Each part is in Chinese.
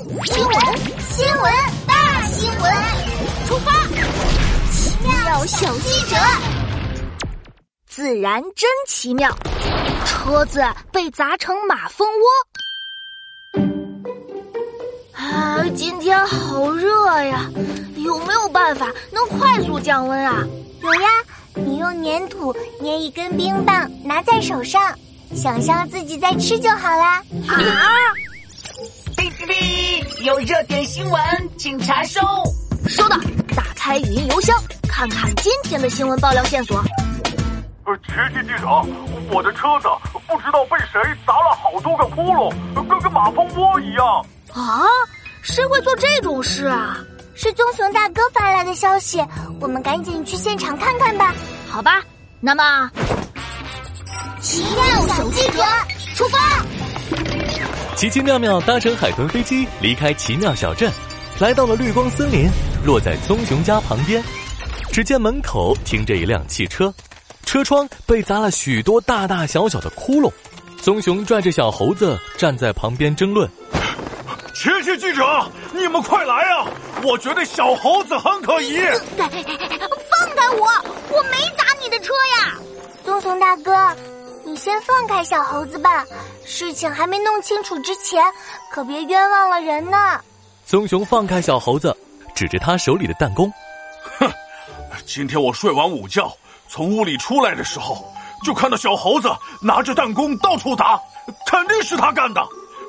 新闻，新闻，大新闻！出发！奇妙小记者，自然真奇妙，车子被砸成马蜂窝。啊，今天好热呀！有没有办法能快速降温啊？有呀，你用粘土捏一根冰棒，拿在手上，想象自己在吃就好啦。啊！哔有热点新闻，请查收。收到，打开语音邮箱，看看今天的新闻爆料线索。呃，奇奇记者，我的车子不知道被谁砸了好多个窟窿，跟个马蜂窝一样。啊？谁会做这种事啊？是棕熊大哥发来的消息，我们赶紧去现场看看吧。好吧，那么，奇妙小记者出发。奇奇妙妙搭乘海豚飞机离开奇妙小镇，来到了绿光森林，落在棕熊家旁边。只见门口停着一辆汽车，车窗被砸了许多大大小小的窟窿。棕熊拽着小猴子站在旁边争论。奇奇记者，你们快来啊！我觉得小猴子很可疑。放开我！我没砸你的车呀！棕熊大哥，你先放开小猴子吧。事情还没弄清楚之前，可别冤枉了人呢。棕熊放开小猴子，指着他手里的弹弓。哼，今天我睡完午觉，从屋里出来的时候，就看到小猴子拿着弹弓到处打，肯定是他干的。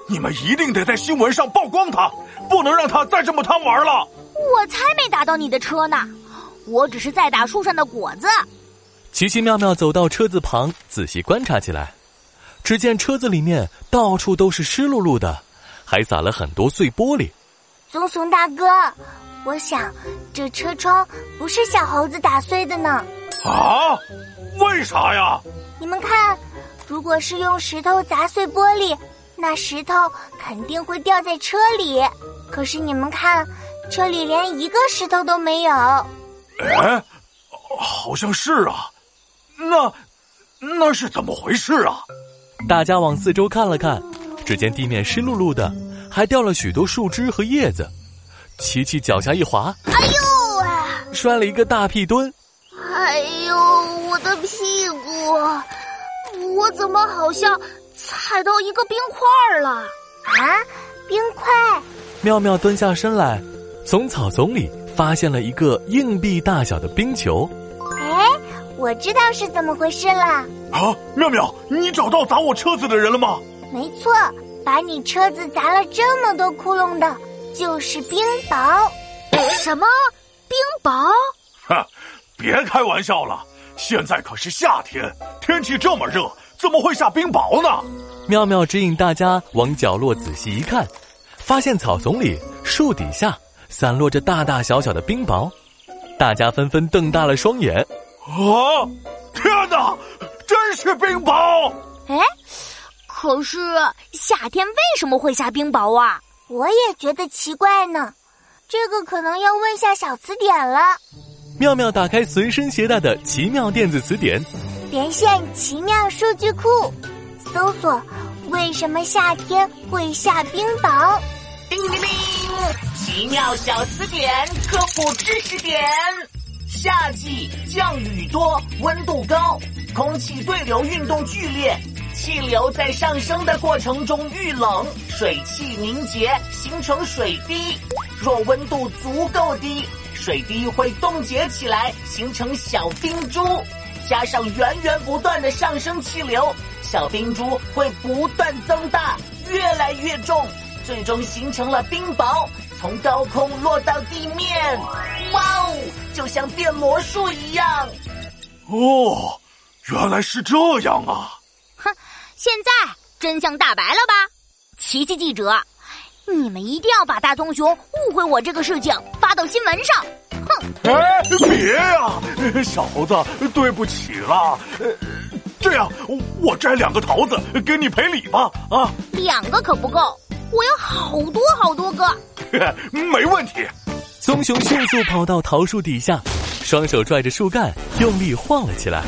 你们一定得在新闻上曝光他，不能让他再这么贪玩了。我才没打到你的车呢，我只是在打树上的果子。奇奇妙妙走到车子旁，仔细观察起来。只见车子里面到处都是湿漉漉的，还撒了很多碎玻璃。棕熊大哥，我想这车窗不是小猴子打碎的呢。啊？为啥呀？你们看，如果是用石头砸碎玻璃。那石头肯定会掉在车里，可是你们看，车里连一个石头都没有。哎，好像是啊，那那是怎么回事啊？大家往四周看了看，只见地面湿漉漉的，还掉了许多树枝和叶子。琪琪脚下一滑，哎呦啊！摔了一个大屁墩。哎呦，我的屁股！我怎么好像……踩到一个冰块了啊！冰块！妙妙蹲下身来，从草丛里发现了一个硬币大小的冰球。哎，我知道是怎么回事了。啊，妙妙，你找到砸我车子的人了吗？没错，把你车子砸了这么多窟窿的，就是冰雹。什么？冰雹？哈，别开玩笑了，现在可是夏天，天气这么热。怎么会下冰雹呢？妙妙指引大家往角落仔细一看，发现草丛里、树底下散落着大大小小的冰雹，大家纷纷瞪大了双眼。啊！天哪，真是冰雹！哎，可是夏天为什么会下冰雹啊？我也觉得奇怪呢。这个可能要问下小词典了。妙妙打开随身携带的奇妙电子词典。连线奇妙数据库，搜索为什么夏天会下冰雹？叮叮叮！奇妙小词典科普知识点：降雨多，温度高，空气对流运动剧烈，气流在上升的过程中遇冷，水汽凝结形成水滴。若温度足够低，水滴会冻结起来，形成小冰珠。加上源源不断的上升气流，小冰珠会不断增大，越来越重，最终形成了冰雹，从高空落到地面。哇哦，就像变魔术一样。哦，原来是这样啊！哼，现在真相大白了吧？奇奇记者，你们一定要把大棕熊误会我这个事情发到新闻上。哼！哎，别呀，小猴子，对不起了。这样，我摘两个桃子给你赔礼吧。啊，两个可不够，我要好多好多个。没问题。棕熊迅速跑到桃树底下，双手拽着树干，用力晃了起来，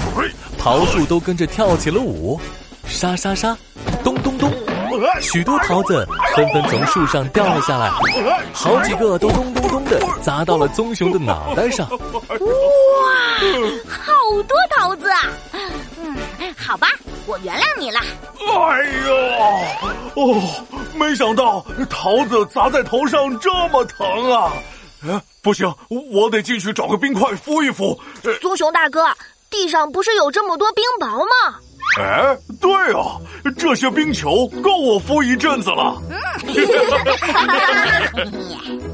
桃树都跟着跳起了舞。沙沙沙，咚咚咚，许多桃子纷纷从树上掉了下来，好几个都咚咚咚的砸到了棕熊的脑袋上。哇，好多桃子啊！嗯，好吧，我原谅你了。哎呀，哦，没想到桃子砸在头上这么疼啊！哎，不行，我得进去找个冰块敷一敷。棕熊大哥，地上不是有这么多冰雹吗？哎，对啊，这些冰球够我敷一阵子了。